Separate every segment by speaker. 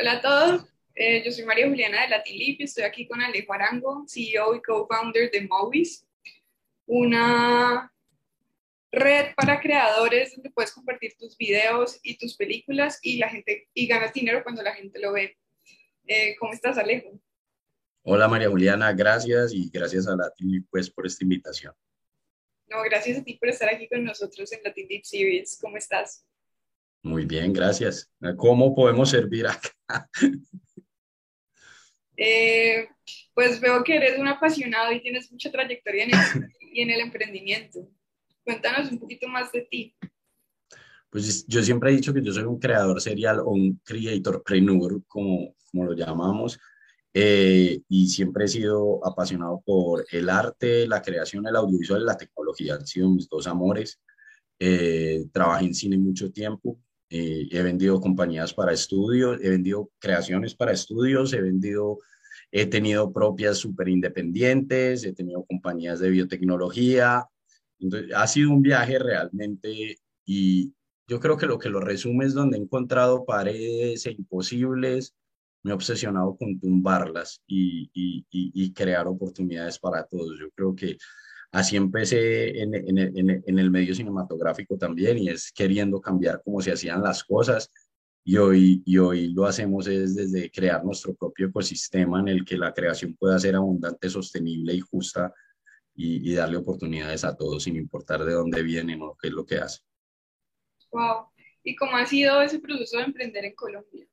Speaker 1: Hola a todos, eh, yo soy María Juliana de Latilip y estoy aquí con Alejo Arango, CEO y co-founder de Movies, una red para creadores donde puedes compartir tus videos y tus películas y la gente y ganas dinero cuando la gente lo ve. Eh, ¿Cómo estás, Alejo?
Speaker 2: Hola María Juliana, gracias y gracias a Latin pues por esta invitación.
Speaker 1: No, gracias a ti por estar aquí con nosotros en Latin Deep Series. ¿Cómo estás?
Speaker 2: Muy bien, gracias. ¿Cómo podemos servir acá?
Speaker 1: Eh, pues veo que eres un apasionado y tienes mucha trayectoria en el, y en el emprendimiento. Cuéntanos un poquito más de ti.
Speaker 2: Pues yo siempre he dicho que yo soy un creador serial o un creatorpreneur, como, como lo llamamos, eh, y siempre he sido apasionado por el arte, la creación, el audiovisual y la tecnología. Han sido mis dos amores. Eh, trabajé en cine mucho tiempo, eh, he vendido compañías para estudios, he vendido creaciones para estudios, he vendido, he tenido propias súper independientes, he tenido compañías de biotecnología. Entonces, ha sido un viaje realmente y yo creo que lo que lo resume es donde he encontrado paredes e imposibles, me he obsesionado con tumbarlas y, crear oportunidades para todos. Yo creo que Así empecé en, el medio cinematográfico también y es queriendo cambiar cómo se hacían las cosas. Y hoy, y hoy lo hacemos es desde crear nuestro propio ecosistema en el que la creación pueda ser abundante, sostenible y justa y, y darle oportunidades a todos sin importar de dónde vienen o qué es lo que hacen.
Speaker 1: Wow. ¿Y cómo ha sido ese proceso de emprender en Colombia?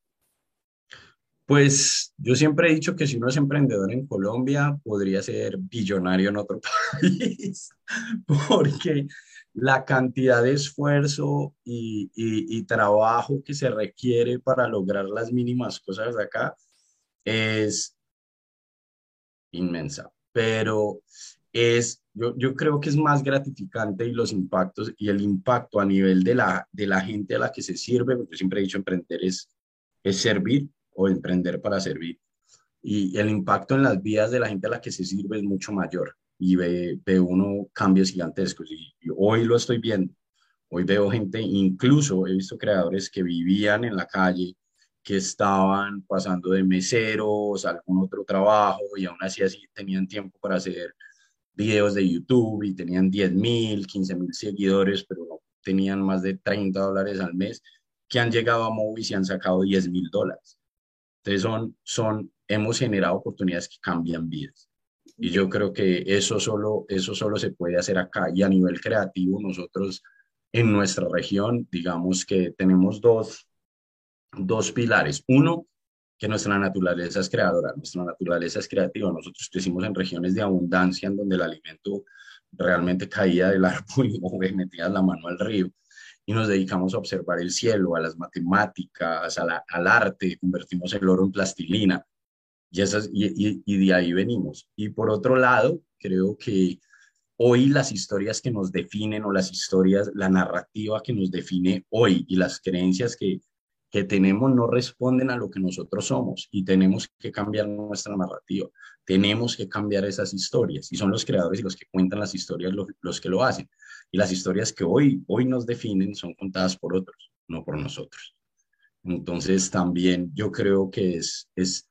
Speaker 2: Pues yo siempre he dicho que si uno es emprendedor en Colombia, podría ser billonario en otro país, porque la cantidad de esfuerzo y, trabajo que se requiere para lograr las mínimas cosas de acá es inmensa, pero es, yo, yo creo que es más gratificante y los impactos y el impacto a nivel de la, de la gente a la que se sirve, porque yo siempre he dicho emprender es, es servir o emprender para servir. Y el impacto en las vidas de la gente a la que se sirve es mucho mayor y ve, ve uno cambios gigantescos. Y, y, hoy lo estoy viendo. Hoy veo gente, incluso he visto creadores que vivían en la calle, que estaban pasando de meseros a algún otro trabajo y aún así, así tenían tiempo para hacer videos de YouTube y tenían 10 mil, 15 mil seguidores, pero no tenían más de 30 dólares al mes, que han llegado a Movis y han sacado 10 mil dólares. Entonces son, hemos generado oportunidades que cambian vidas. Y yo creo que eso solo, eso solo se puede hacer acá. Y a nivel creativo, nosotros en nuestra región, digamos que tenemos dos, dos pilares. Uno, que nuestra naturaleza es creadora, nuestra naturaleza es creativa. Nosotros crecimos en regiones de abundancia en donde el alimento realmente caía del árbol o metías la mano al río y nos dedicamos a observar el cielo, a las matemáticas, a la, al arte, convertimos el oro en plastilina y, esas, y, y, y de ahí venimos. Y por otro lado, creo que hoy las historias que nos definen o las historias, la narrativa que nos define hoy y las creencias que, que tenemos no responden a lo que nosotros somos y tenemos que cambiar nuestra narrativa. Tenemos que cambiar esas historias y son los creadores y los que cuentan las historias los, los que lo hacen. Y las historias que hoy, hoy nos definen son contadas por otros, no por nosotros. Entonces también yo creo que es, es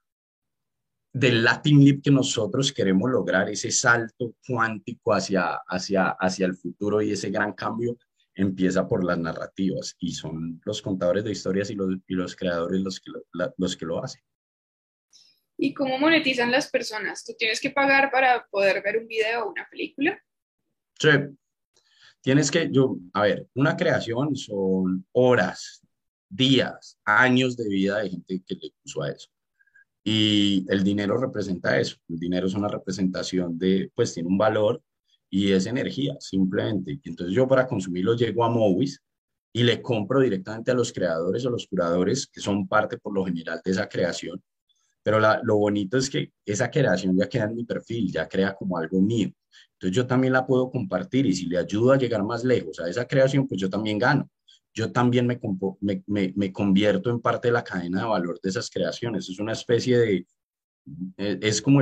Speaker 2: del Latin Leap que nosotros queremos lograr, ese salto cuántico hacia, hacia, hacia el futuro y ese gran cambio empieza por las narrativas y son los contadores de historias y los, y los creadores los que lo, la, los que lo hacen.
Speaker 1: ¿Y cómo monetizan las personas? ¿Tú tienes que pagar para poder ver un video o una película?
Speaker 2: Sí, tienes que, yo, a ver, una creación son horas, días, años de vida de gente que le puso a eso. Y el dinero representa eso. El dinero es una representación de, pues tiene un valor y es energía, simplemente. Entonces yo para consumirlo llego a Movies y le compro directamente a los creadores o los curadores que son parte por lo general de esa creación. Pero lo bonito es que esa creación ya queda en mi perfil, ya crea como algo mío. Entonces yo también la puedo compartir y si le ayudo a llegar más lejos a esa creación, pues yo también gano. Yo también me, me, me, convierto en parte de la cadena de valor de esas creaciones. Es una especie de, eh, es como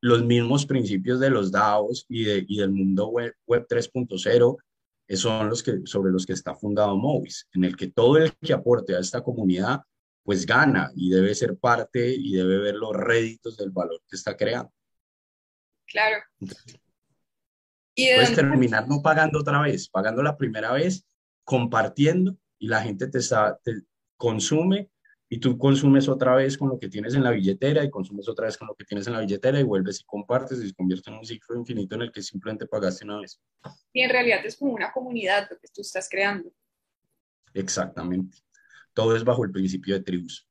Speaker 2: los mismos principios de los DAOs y, de, y del mundo web, web 3.0 son los que, sobre los que está fundado Movis, en el que todo el que aporte a esta comunidad pues gana y debe ser parte y debe ver los réditos del valor que está creando.
Speaker 1: Claro.
Speaker 2: ¿Y puedes terminar no pagando otra vez, pagando la primera vez, compartiendo y la gente te, te consume y tú consumes otra vez con lo que tienes en la billetera y consumes otra vez con lo que tienes en la billetera y vuelves y compartes y se convierte en un ciclo infinito en el que simplemente pagaste una vez.
Speaker 1: Y en realidad es como una comunidad lo que tú estás creando.
Speaker 2: Exactamente. Todo es bajo el principio de tribus.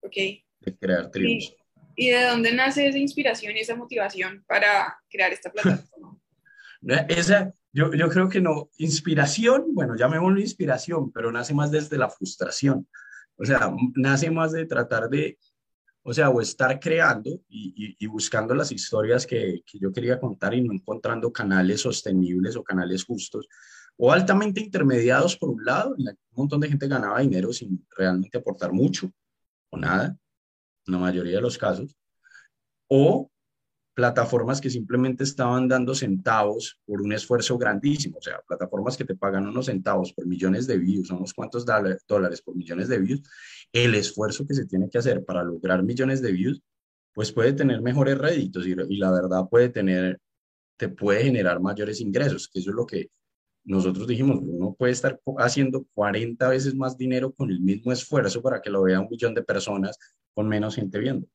Speaker 1: Ok.
Speaker 2: De crear tribus.
Speaker 1: ¿Y, de dónde nace esa inspiración y esa motivación para crear esta plataforma?
Speaker 2: esa, yo, yo creo que no, inspiración, bueno, llamémoslo inspiración, pero nace más desde la frustración. O sea, nace más de tratar de, o sea, o estar creando y, y, buscando las historias que, que, yo quería contar y no encontrando canales sostenibles o canales justos, o altamente intermediados por un lado, un montón de gente ganaba dinero sin realmente aportar mucho o nada, en la mayoría de los casos, o plataformas que simplemente estaban dando centavos por un esfuerzo grandísimo, o sea, plataformas que te pagan unos centavos por millones de views, unos cuantos dólares por millones de views, el esfuerzo que se tiene que hacer para lograr millones de views, pues puede tener mejores réditos y, y la verdad puede tener, te puede generar mayores ingresos, que eso es lo que nosotros dijimos, uno puede estar haciendo 40 veces más dinero con el mismo esfuerzo para que lo vea un millón de personas con menos gente viendo.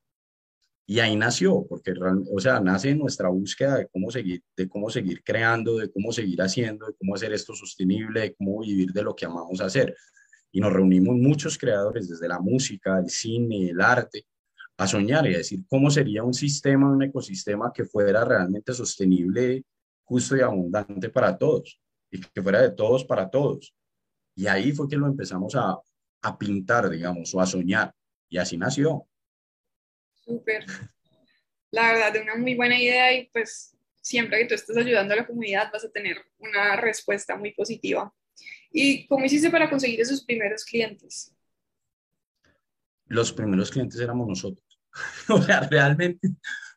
Speaker 2: Y ahí nació, porque, o sea, nace nuestra búsqueda de cómo seguir, de cómo seguir creando, de cómo seguir haciendo, de cómo hacer esto sostenible, de cómo vivir de lo que amamos hacer. Y nos reunimos muchos creadores, desde la música, el cine, el arte, a soñar y a decir cómo sería un sistema, un ecosistema que fuera realmente sostenible, justo y abundante para todos, y que fuera de todos para todos. Y ahí fue que lo empezamos a, a pintar, digamos, o a soñar. Y así nació.
Speaker 1: Súper. La verdad, de una muy buena idea y pues siempre que tú estés ayudando a la comunidad vas a tener una respuesta muy positiva. ¿Y cómo hiciste para conseguir esos primeros clientes?
Speaker 2: Los primeros clientes éramos nosotros. o sea, realmente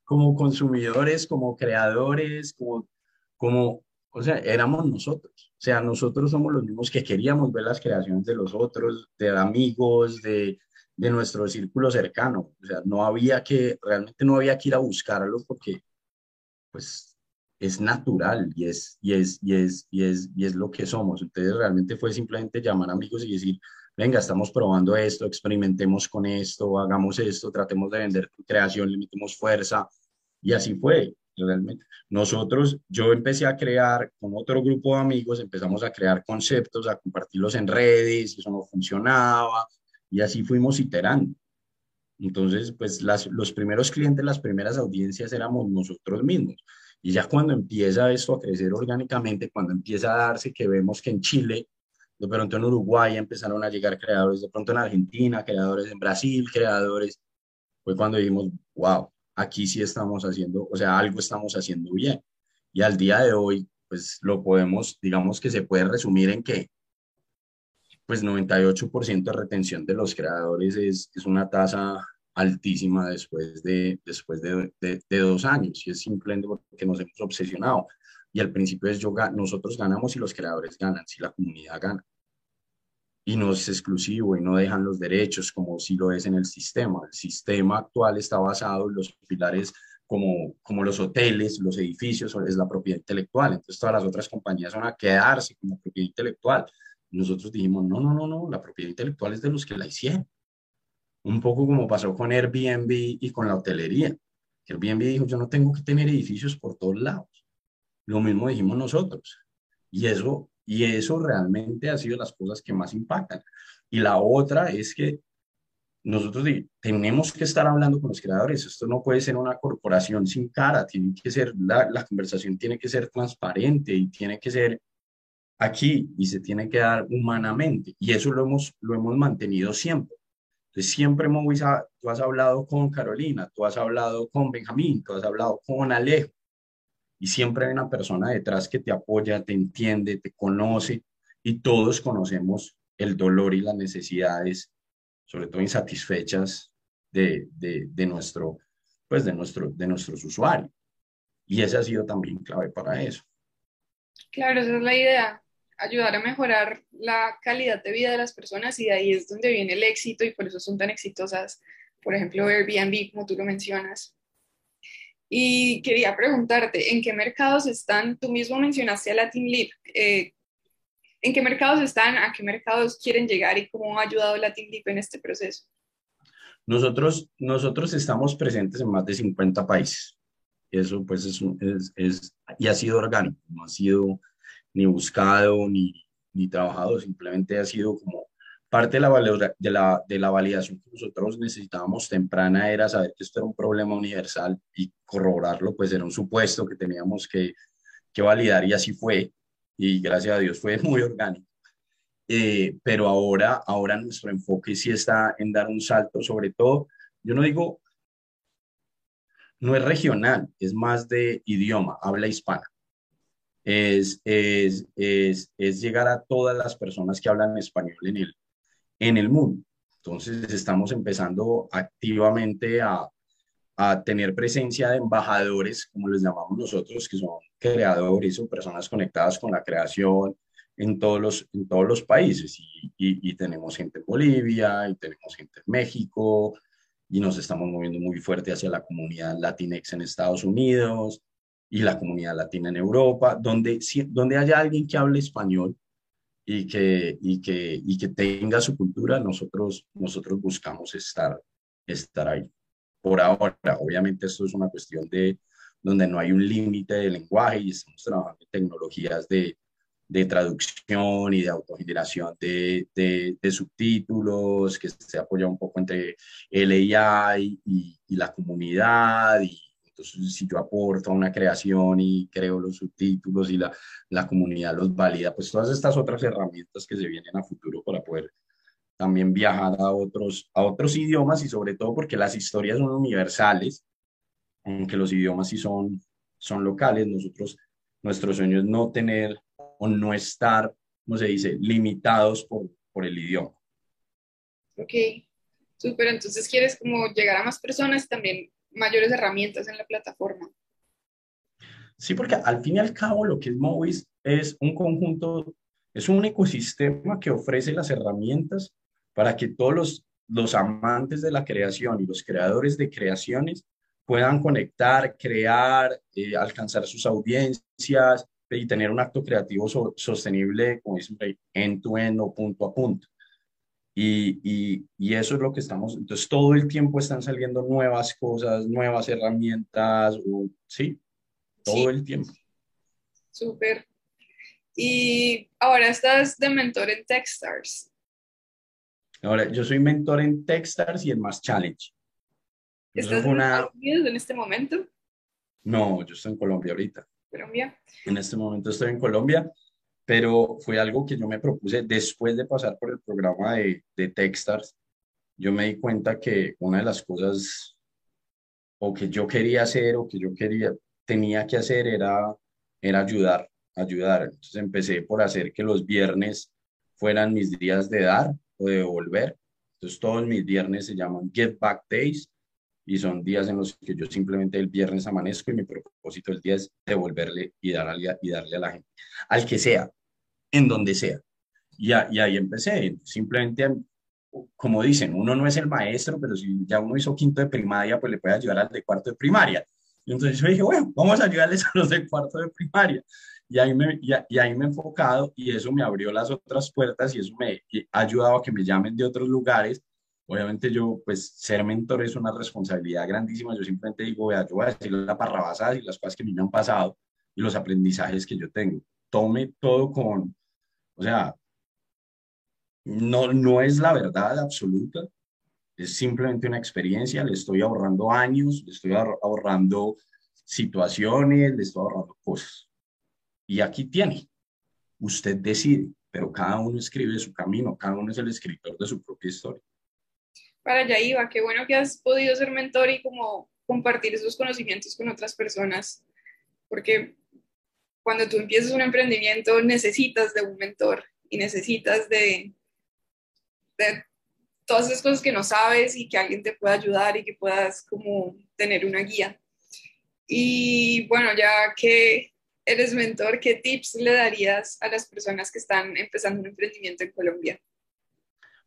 Speaker 2: como consumidores, como creadores, como, como, o sea, éramos nosotros. O sea, nosotros somos los mismos que queríamos ver las creaciones de los otros, de amigos, de, de nuestro círculo cercano. O sea, no había que, realmente no había que ir a buscarlo porque, pues, es natural y es, y es, y es, y es, y es lo que somos. Entonces, realmente fue simplemente llamar amigos y decir, venga, estamos probando esto, experimentemos con esto, hagamos esto, tratemos de vender tu creación, le metemos fuerza. Y así fue, realmente. Nosotros, yo empecé a crear con otro grupo de amigos, empezamos a crear conceptos, a compartirlos en redes, eso no funcionaba, y así fuimos iterando. Entonces, pues las, los primeros clientes, las primeras audiencias éramos nosotros mismos. Y ya cuando empieza esto a crecer orgánicamente, cuando empieza a darse que vemos que en Chile, de pronto en Uruguay empezaron a llegar creadores, de pronto en Argentina, creadores en Brasil, creadores, fue cuando dijimos, wow, aquí sí estamos haciendo, o sea, algo estamos haciendo bien. Y al día de hoy, pues lo podemos, digamos que se puede resumir en que pues 98% de retención de los creadores es, es una tasa altísima después, de, después de, de, dos años y es simplemente porque nos hemos obsesionado. Y al principio es yo, nosotros ganamos y los creadores ganan, si la comunidad gana. Y no es exclusivo y no dejan los derechos como si lo es en el sistema. El sistema actual está basado en los pilares como, como los hoteles, los edificios, es la propiedad intelectual. Entonces todas las otras compañías van a quedarse como propiedad intelectual nosotros dijimos, no, no, no, no, la propiedad intelectual es de los que la hicieron. Un poco como pasó con Airbnb y con la hotelería. Airbnb dijo, yo no tengo que tener edificios por todos lados. Lo mismo dijimos nosotros. Y eso, y eso realmente ha sido las cosas que más impactan. Y la otra es que nosotros tenemos que estar hablando con los creadores. Esto no puede ser una corporación sin cara. Tiene que ser, la, la conversación tiene que ser transparente y tiene que ser aquí y se tiene que dar humanamente. Y eso lo hemos, lo hemos mantenido siempre. Entonces, siempre, Moisés, tú has hablado con Carolina, tú has hablado con Benjamín, tú has hablado con Alejo. Y siempre hay una persona detrás que te apoya, te entiende, te conoce. Y todos conocemos el dolor y las necesidades, sobre todo insatisfechas de, de, nuestro, pues de, nuestro, de nuestros usuarios. Y esa ha sido también clave para eso.
Speaker 1: Claro, esa es la idea ayudar a mejorar la calidad de vida de las personas y de ahí es donde viene el éxito y por eso son tan exitosas, por ejemplo, Airbnb, como tú lo mencionas. Y quería preguntarte, ¿en qué mercados están? Tú mismo mencionaste a Latin Leap. Eh, ¿En qué mercados están? ¿A qué mercados quieren llegar y cómo ha ayudado Latin Leap en este proceso?
Speaker 2: Nosotros, nosotros estamos presentes en más de 50 países. Eso pues es, es, es, y ha sido orgánico, no ha sido ni buscado ni, ni trabajado, simplemente ha sido como parte de la, de, la, de la validación que nosotros necesitábamos temprana era saber que esto era un problema universal y corroborarlo, pues era un supuesto que teníamos que, que validar y así fue. Y gracias a Dios fue muy orgánico. Eh, pero ahora, ahora nuestro enfoque sí está en dar un salto, sobre todo, yo no digo, no es regional, es más de idioma, habla hispana. Es, es, es, es llegar a todas las personas que hablan español en el, en el mundo. Entonces estamos empezando activamente a, a tener presencia de embajadores, como les llamamos nosotros, que son creadores o personas conectadas con la creación en todos los, en todos los países. Y, y, y, tenemos gente en Bolivia, y tenemos gente en México, y nos estamos moviendo muy fuerte hacia la comunidad latinex en Estados Unidos y la comunidad latina en Europa, donde, donde haya alguien que hable español y que, y que, y que tenga su cultura, nosotros, nosotros buscamos estar, estar ahí. Por ahora, obviamente esto es una cuestión de donde no hay un límite de lenguaje y estamos trabajando en tecnologías de, de traducción y de autogeneración de, de, de, subtítulos, que se apoya un poco entre el AI y, y la comunidad y entonces, si yo aporto a una creación y creo los subtítulos y la, la comunidad los valida, pues todas estas otras herramientas que se vienen a futuro para poder también viajar a otros, a otros idiomas y sobre todo porque las historias son universales, aunque los idiomas sí son, son locales, nosotros, nuestro sueño es no tener o no estar, ¿cómo se dice?, limitados por, por el idioma.
Speaker 1: Ok, súper, entonces quieres como llegar a más personas también mayores herramientas en la plataforma.
Speaker 2: Sí, porque al fin y al cabo lo que es Movis es un conjunto, es un ecosistema que ofrece las herramientas para que todos los, los amantes de la creación y los creadores de creaciones puedan conectar, crear, eh, alcanzar sus audiencias y tener un acto creativo sostenible, como dicen, end-to-end o punto a punto. Y, y, y, eso es lo que estamos, entonces todo el tiempo están saliendo nuevas cosas, nuevas herramientas, sí, todo el tiempo.
Speaker 1: Súper. Y ahora estás de mentor en Techstars.
Speaker 2: Ahora, yo soy mentor en Techstars y en Más Challenge.
Speaker 1: ¿Estás en Estados Unidos en este momento?
Speaker 2: No, yo estoy en Colombia ahorita.
Speaker 1: Colombia.
Speaker 2: En este momento estoy en Colombia pero fue algo que yo me propuse después de pasar por el programa de, de Techstars. Yo me di cuenta que una de las cosas o que yo quería hacer o que yo quería, tenía que hacer era, era ayudar, ayudar. Entonces empecé por hacer que los viernes fueran mis días de dar o de devolver. Entonces todos mis viernes se llaman Get Back Days y son días en los que yo simplemente el viernes amanezco y mi propósito el día es devolverle y darle, y darle a la gente, al que sea, en donde sea. Y, y ahí empecé, simplemente, como dicen, uno no es el maestro, pero si ya uno hizo quinto de primaria, pues le puede ayudar al de cuarto de primaria. Y entonces yo dije, bueno, vamos a ayudarles a los de cuarto de primaria. Y ahí, me, y ahí me he enfocado y eso me abrió las otras puertas y eso me ha ayudado a que me llamen de otros lugares Obviamente yo, pues ser mentor es una responsabilidad grandísima. Yo simplemente digo, vea, yo voy a decir las parrabasadas y las cosas que me han pasado y los aprendizajes que yo tengo. Tome todo con, o sea, no, no es la verdad absoluta, es simplemente una experiencia, le estoy ahorrando años, le estoy ahorrando situaciones, le estoy ahorrando cosas. Y aquí tiene, usted decide, pero cada uno escribe su camino, cada uno es el escritor de su propia historia
Speaker 1: para allá iba. Qué bueno que has podido ser mentor y como compartir esos conocimientos con otras personas, porque cuando tú empiezas un emprendimiento necesitas de un mentor y necesitas de, de todas esas cosas que no sabes y que alguien te pueda ayudar y que puedas como tener una guía. Y bueno, ya que eres mentor, ¿qué tips le darías a las personas que están empezando un emprendimiento en Colombia?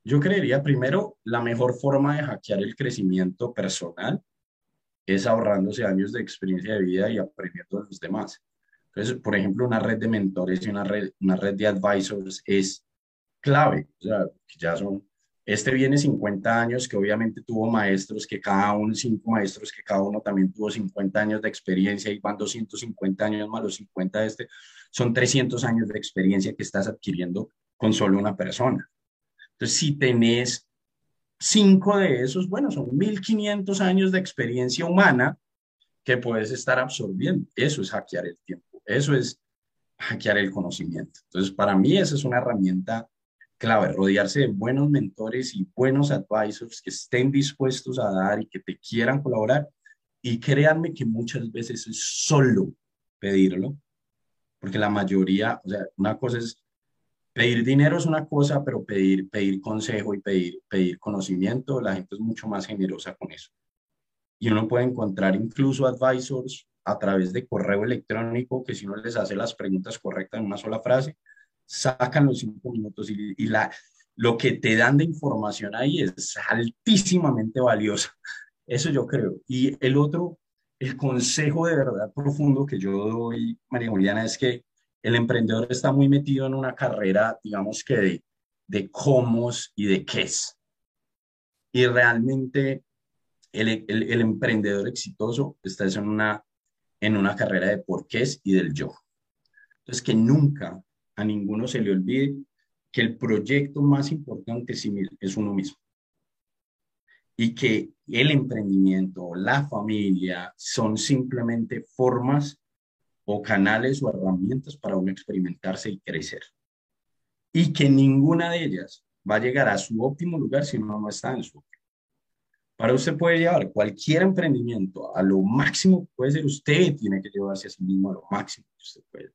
Speaker 2: Yo creería primero, la mejor forma de hackear el crecimiento personal es ahorrándose años de experiencia de vida y aprendiendo de los demás. Entonces, por ejemplo, una red de mentores y una red, una red de advisors es clave. Ya son, este viene 50 años, que obviamente tuvo maestros, que cada uno, cinco maestros, que cada uno también tuvo 50 años de experiencia y van 250 años más los 50 de este, son 300 años de experiencia que estás adquiriendo con solo una persona. Entonces, si tenés cinco de esos, bueno, son 1500 años de experiencia humana que puedes estar absorbiendo. Eso es hackear el tiempo, eso es hackear el conocimiento. Entonces, para mí esa es una herramienta clave, rodearse de buenos mentores y buenos advisors que estén dispuestos a dar y que te quieran colaborar. Y créanme que muchas veces es solo pedirlo, porque la mayoría, o sea, una cosa es pedir dinero es una cosa, pero pedir, pedir consejo y pedir, pedir conocimiento, la gente es mucho más generosa con eso. Y uno puede encontrar incluso advisors a través de correo electrónico que si uno les hace las preguntas correctas en una sola frase, sacan los cinco minutos y, y la, lo que te dan de información ahí es altísimamente valiosa. Eso yo creo. Y el otro, el consejo de verdad profundo que yo doy, María Juliana, es que el emprendedor está muy metido en una carrera, digamos que de, de cómo y de qué es. Y realmente el, el, emprendedor exitoso está en una, en una carrera de por qué y del yo. Entonces, que nunca a ninguno se le olvide que el proyecto más importante es uno mismo. Y que el emprendimiento, la familia, son simplemente formas o canales o herramientas para uno experimentarse y crecer. Y que ninguna de ellas va a llegar a su óptimo lugar si uno no está en su óptimo. Para usted puede llevar cualquier emprendimiento a lo máximo que puede ser, usted tiene que llevarse a sí mismo a lo máximo que usted puede.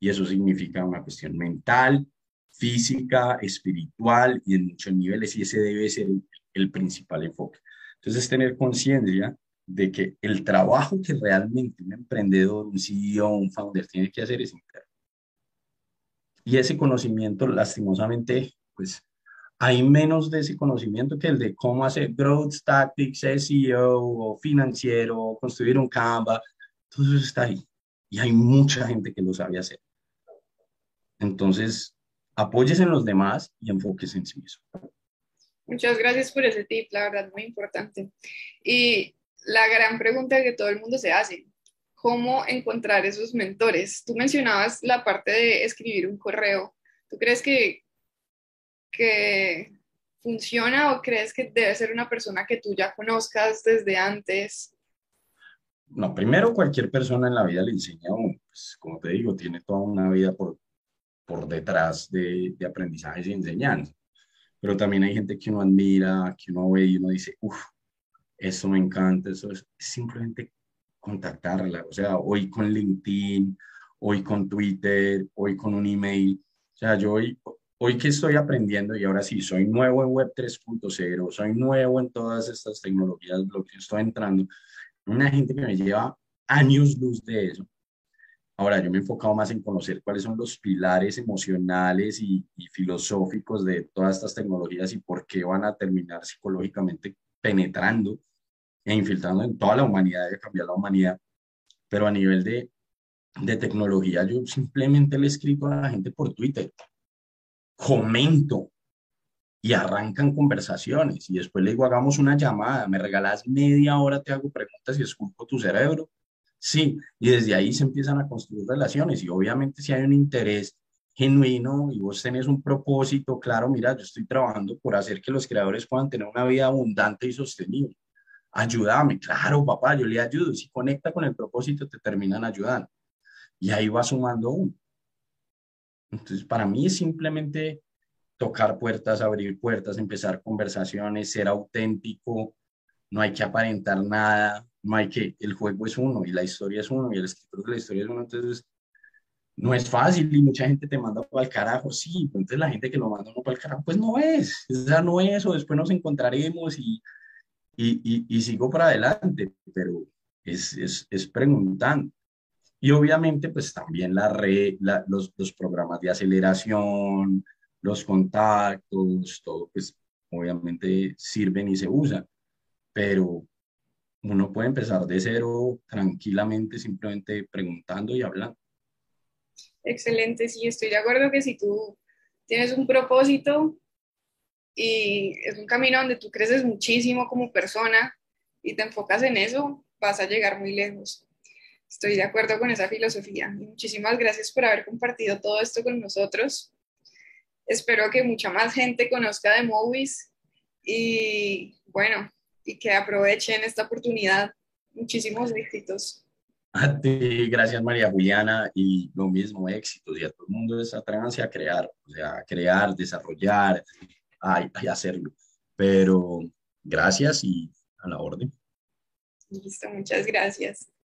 Speaker 2: Y eso significa una cuestión mental, física, espiritual y en muchos niveles, y ese debe ser el, principal enfoque. Entonces, tener conciencia de que el trabajo que realmente un emprendedor, un CEO, un founder tiene que hacer es interno. Y ese conocimiento, lastimosamente, pues hay menos de ese conocimiento que el de cómo hacer growth tactics, SEO, o financiero, construir un Canva, todo eso está ahí. Y hay mucha gente que lo sabe hacer. Entonces, apóyese en los demás y enfóquese en sí mismo.
Speaker 1: Muchas gracias por ese tip, la verdad, muy importante. Y la gran pregunta que todo el mundo se hace, ¿cómo encontrar esos mentores? Tú mencionabas la parte de escribir un correo. ¿Tú crees que, que funciona o crees que debe ser una persona que tú ya conozcas desde antes?
Speaker 2: No, primero cualquier persona en la vida le enseña pues, como te digo, tiene toda una vida por, por detrás de, de aprendizajes y enseñanza. Pero también hay gente que uno admira, que uno ve y uno dice, uff, eso me encanta, eso es simplemente contactarla, o sea, hoy con LinkedIn, hoy con Twitter, hoy con un email, o sea, yo hoy, hoy que estoy aprendiendo y ahora sí, soy nuevo en Web 3.0, soy nuevo en todas estas tecnologías, lo que estoy entrando, una gente que me lleva años luz de eso. Ahora, yo me he enfocado más en conocer cuáles son los pilares emocionales y, y filosóficos de todas estas tecnologías y por qué van a terminar psicológicamente penetrando e infiltrando en toda la humanidad, de cambiar la humanidad, pero a nivel de, de tecnología, yo simplemente le escribo a la gente por Twitter, comento. Y arrancan conversaciones. Y después le digo, hagamos una llamada, me regalas media hora, te hago preguntas y esculpo tu cerebro. Sí, y desde ahí se empiezan a construir relaciones. Y obviamente si hay un interés genuino y vos tenés un propósito claro, mira, yo estoy trabajando por hacer que los creadores puedan tener una vida abundante y sostenible ayúdame, claro, papá, yo le ayudo. Si conecta con el propósito, te terminan ayudando. Y ahí va sumando uno. Entonces, para mí es simplemente tocar puertas, abrir puertas, empezar conversaciones, ser auténtico, no hay que aparentar nada, no hay que, el juego es uno y la historia es uno y el escritor de la historia es uno, entonces no es fácil y mucha gente te manda para el carajo, sí, entonces la gente que lo manda uno para el carajo, pues no es, o sea, no es, o después nos encontraremos y y, y, sigo para adelante, pero es, es, es preguntando. Y obviamente, pues también la red, la- los, los programas de aceleración, los contactos, todo, pues obviamente sirven y se usan, pero uno puede empezar de cero tranquilamente, simplemente preguntando y hablando.
Speaker 1: Excelente, sí, estoy de acuerdo que si tú tienes un propósito y es un camino donde tú creces muchísimo como persona y te enfocas en eso, vas a llegar muy lejos. Estoy de acuerdo con esa filosofía. Muchísimas gracias por haber compartido todo esto con nosotros. Espero que mucha más gente conozca de Movies y bueno, y que aprovechen esta oportunidad. Muchísimos éxitos.
Speaker 2: A ti, gracias María Juliana, y lo mismo, éxitos, y a todo el mundo es atrévanse a crear, o sea, crear, desarrollar, a, hacerlo. Pero gracias y a la orden.
Speaker 1: Listo, muchas gracias.